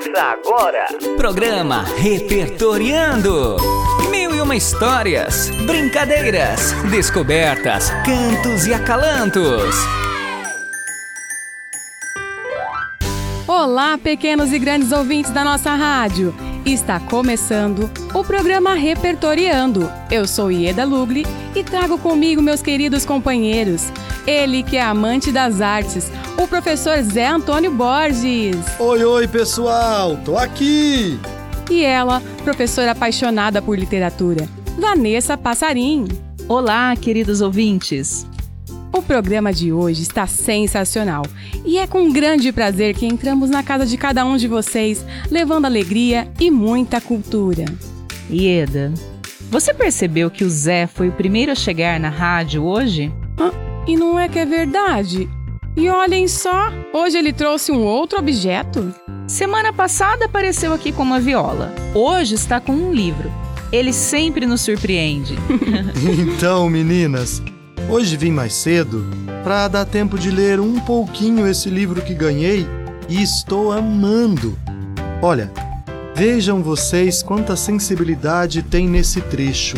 Ouça agora. Programa Repertoriando. Mil e uma histórias, brincadeiras, descobertas, cantos e acalantos. Olá, pequenos e grandes ouvintes da nossa rádio. Está começando o programa Repertoriando. Eu sou Ieda Lugli e trago comigo meus queridos companheiros. Ele que é amante das artes, o professor Zé Antônio Borges. Oi, oi, pessoal, tô aqui. E ela, professora apaixonada por literatura, Vanessa Passarim. Olá, queridos ouvintes. O programa de hoje está sensacional e é com grande prazer que entramos na casa de cada um de vocês, levando alegria e muita cultura. Ieda, você percebeu que o Zé foi o primeiro a chegar na rádio hoje? Ah, e não é que é verdade? E olhem só, hoje ele trouxe um outro objeto. Semana passada apareceu aqui com uma viola. Hoje está com um livro. Ele sempre nos surpreende. então, meninas, Hoje vim mais cedo para dar tempo de ler um pouquinho esse livro que ganhei e estou amando. Olha, vejam vocês quanta sensibilidade tem nesse trecho.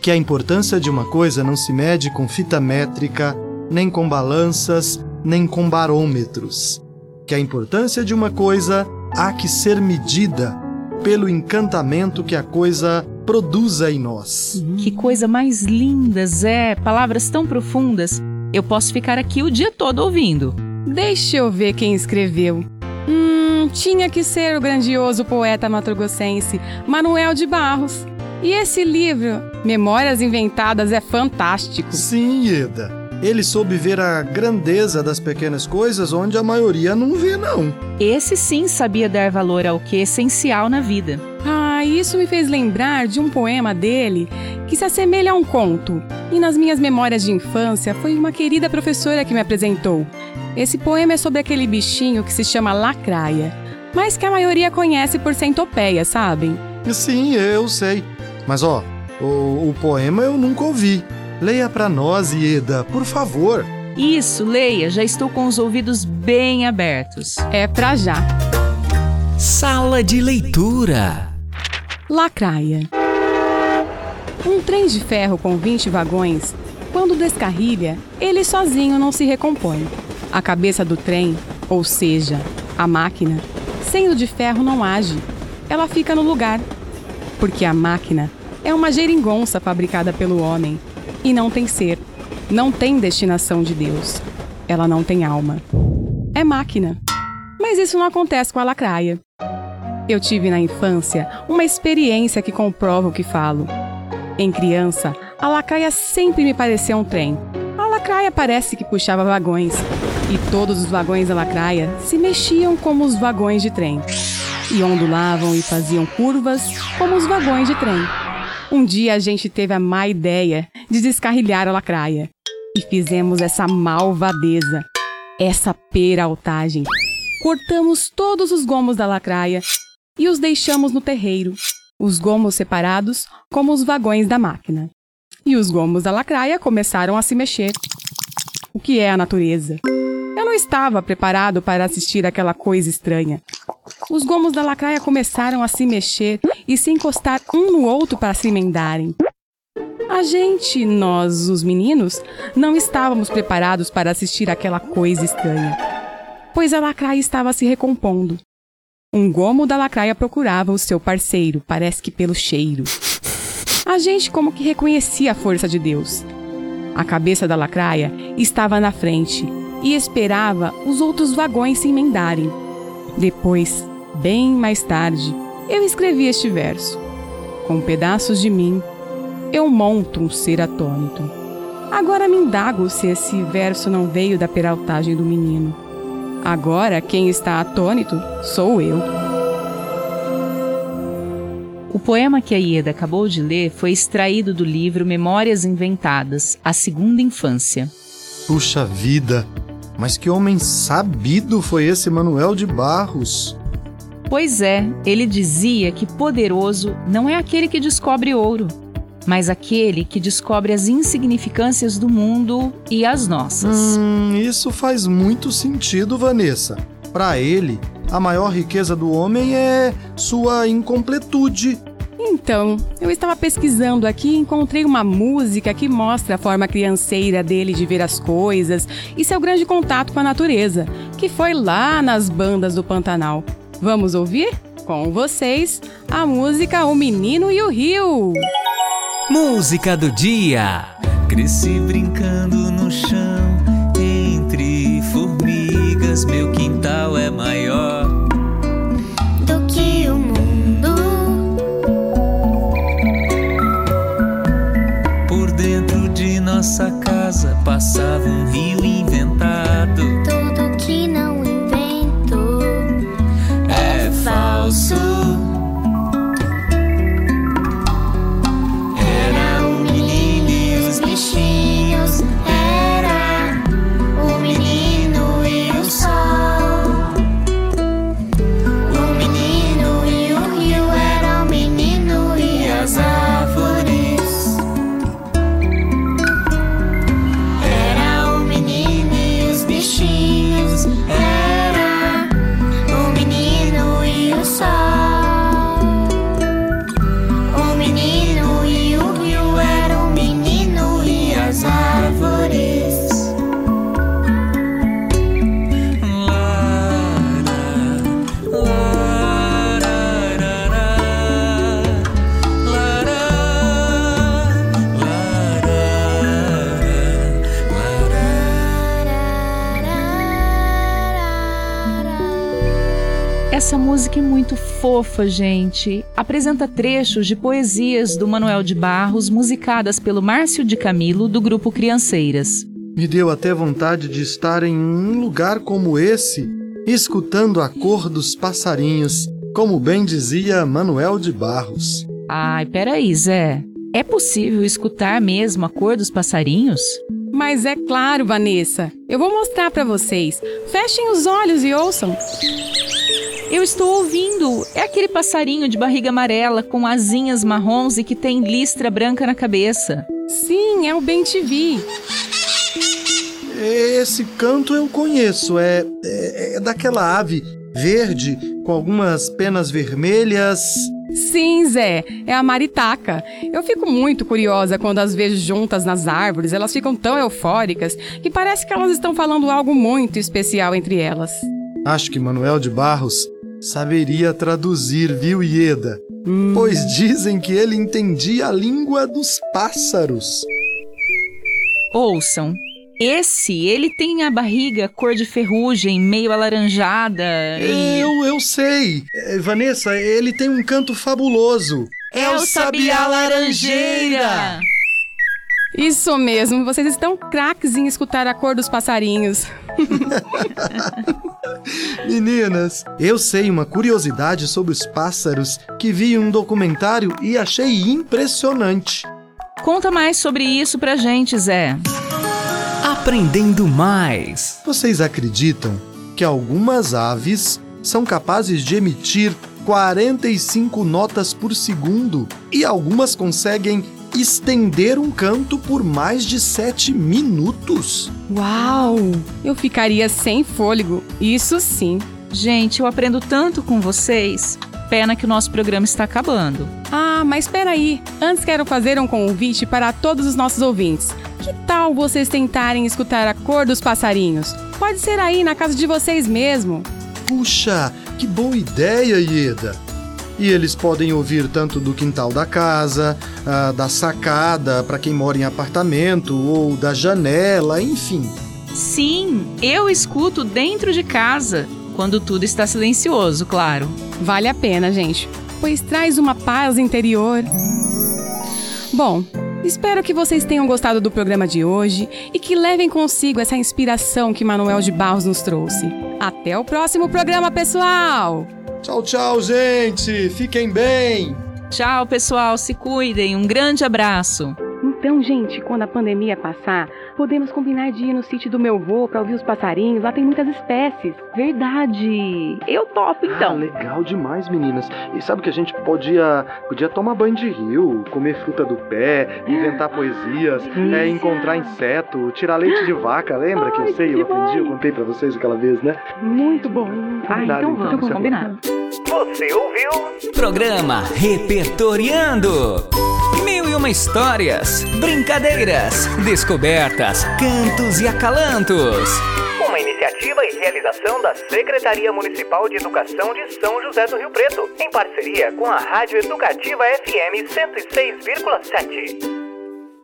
Que a importância de uma coisa não se mede com fita métrica, nem com balanças, nem com barômetros. Que a importância de uma coisa há que ser medida pelo encantamento que a coisa produza em nós. Que coisa mais linda, Zé! Palavras tão profundas. Eu posso ficar aqui o dia todo ouvindo. Deixa eu ver quem escreveu. Hum, tinha que ser o grandioso poeta matrogossense Manuel de Barros. E esse livro, Memórias Inventadas, é fantástico. Sim, Eda. Ele soube ver a grandeza das pequenas coisas onde a maioria não vê, não. Esse sim sabia dar valor ao que é essencial na vida. Ah, isso me fez lembrar de um poema dele que se assemelha a um conto. E nas minhas memórias de infância foi uma querida professora que me apresentou. Esse poema é sobre aquele bichinho que se chama lacraia, mas que a maioria conhece por centopeia, sabem? Sim, eu sei. Mas ó, o, o poema eu nunca ouvi. Leia para nós, Ieda, por favor. Isso, leia, já estou com os ouvidos bem abertos. É pra já. Sala de leitura. Lacraia. Um trem de ferro com 20 vagões, quando descarrilha, ele sozinho não se recompõe. A cabeça do trem, ou seja, a máquina, sendo de ferro não age, ela fica no lugar. Porque a máquina é uma geringonça fabricada pelo homem e não tem ser, não tem destinação de Deus. Ela não tem alma. É máquina. Mas isso não acontece com a lacraia. Eu tive na infância uma experiência que comprova o que falo. Em criança, a lacraia sempre me parecia um trem. A lacraia parece que puxava vagões, e todos os vagões da lacraia se mexiam como os vagões de trem, e ondulavam e faziam curvas como os vagões de trem. Um dia a gente teve a má ideia de descarrilhar a lacraia. E fizemos essa malvadeza, essa peraltagem. Cortamos todos os gomos da lacraia e os deixamos no terreiro, os gomos separados como os vagões da máquina. E os gomos da lacraia começaram a se mexer. O que é a natureza? Eu não estava preparado para assistir aquela coisa estranha. Os gomos da lacraia começaram a se mexer e se encostar um no outro para se emendarem. A gente, nós, os meninos, não estávamos preparados para assistir aquela coisa estranha, pois a lacraia estava se recompondo. Um gomo da lacraia procurava o seu parceiro, parece que pelo cheiro. A gente como que reconhecia a força de Deus. A cabeça da lacraia estava na frente e esperava os outros vagões se emendarem. Depois, bem mais tarde, eu escrevi este verso. Com pedaços de mim, eu monto um ser atônito. Agora me indago se esse verso não veio da peraltagem do menino. Agora quem está atônito sou eu. O poema que a Ieda acabou de ler foi extraído do livro Memórias Inventadas, A Segunda Infância. Puxa vida! Mas que homem sabido foi esse Manuel de Barros! Pois é, ele dizia que poderoso não é aquele que descobre ouro, mas aquele que descobre as insignificâncias do mundo e as nossas. Hum, isso faz muito sentido, Vanessa. Para ele, a maior riqueza do homem é sua incompletude. Então, eu estava pesquisando aqui e encontrei uma música que mostra a forma crianceira dele de ver as coisas e seu grande contato com a natureza, que foi lá nas bandas do Pantanal. Vamos ouvir? Com vocês, a música O Menino e o Rio. Música do dia. Cresci brincando no chão entre formigas, meu quintal é maior muito fofa, gente. Apresenta trechos de poesias do Manuel de Barros, musicadas pelo Márcio de Camilo, do grupo Crianceiras. Me deu até vontade de estar em um lugar como esse, escutando a cor dos passarinhos, como bem dizia Manuel de Barros. Ai, peraí, Zé. É possível escutar mesmo a cor dos passarinhos? Mas é claro, Vanessa. Eu vou mostrar para vocês. Fechem os olhos e ouçam. Eu estou ouvindo. É aquele passarinho de barriga amarela com asinhas marrons e que tem listra branca na cabeça. Sim, é o Bem TV. Esse canto eu conheço, é, é, é daquela ave verde com algumas penas vermelhas. Sim, Zé, é a maritaca. Eu fico muito curiosa quando as vejo juntas nas árvores. Elas ficam tão eufóricas que parece que elas estão falando algo muito especial entre elas. Acho que Manuel de Barros saberia traduzir, viu, Ieda? Pois dizem que ele entendia a língua dos pássaros. Ouçam. Esse, ele tem a barriga cor de ferrugem, meio alaranjada. e- Eu, eu sei. É, Vanessa, ele tem um canto fabuloso. É o sabiá laranjeira! Isso mesmo, vocês estão craques em escutar a cor dos passarinhos. Meninas, eu sei uma curiosidade sobre os pássaros que vi em um documentário e achei impressionante. Conta mais sobre isso pra gente, Zé. Aprendendo mais. Vocês acreditam que algumas aves são capazes de emitir 45 notas por segundo e algumas conseguem estender um canto por mais de 7 minutos? Uau! Eu ficaria sem fôlego, isso sim. Gente, eu aprendo tanto com vocês. Pena que o nosso programa está acabando. Ah, mas espera aí. Antes quero fazer um convite para todos os nossos ouvintes. Que tal vocês tentarem escutar a cor dos passarinhos? Pode ser aí na casa de vocês mesmo. Puxa, que boa ideia, Ieda! E eles podem ouvir tanto do quintal da casa, ah, da sacada para quem mora em apartamento ou da janela, enfim. Sim, eu escuto dentro de casa, quando tudo está silencioso, claro. Vale a pena, gente, pois traz uma paz interior. Bom, espero que vocês tenham gostado do programa de hoje e que levem consigo essa inspiração que Manuel de Barros nos trouxe. Até o próximo programa, pessoal! Tchau, tchau, gente! Fiquem bem! Tchau, pessoal, se cuidem. Um grande abraço. Então, gente, quando a pandemia passar, podemos combinar de ir no sítio do meu avô pra ouvir os passarinhos. Lá tem muitas espécies. Verdade. Eu topo Ah, então. legal demais, meninas. E sabe que a gente podia, podia tomar banho de rio, comer fruta do pé, inventar poesias, é, encontrar inseto, tirar leite de vaca. Lembra que eu Ai, sei, eu que aprendi, eu contei pra vocês aquela vez, né? Muito bom. Ah, Combinado, então então, vamos, isso é bom. combinado. Você ouviu? Programa Repertoriando. Histórias, brincadeiras, descobertas, cantos e acalantos. Uma iniciativa e realização da Secretaria Municipal de Educação de São José do Rio Preto, em parceria com a Rádio Educativa FM 106,7.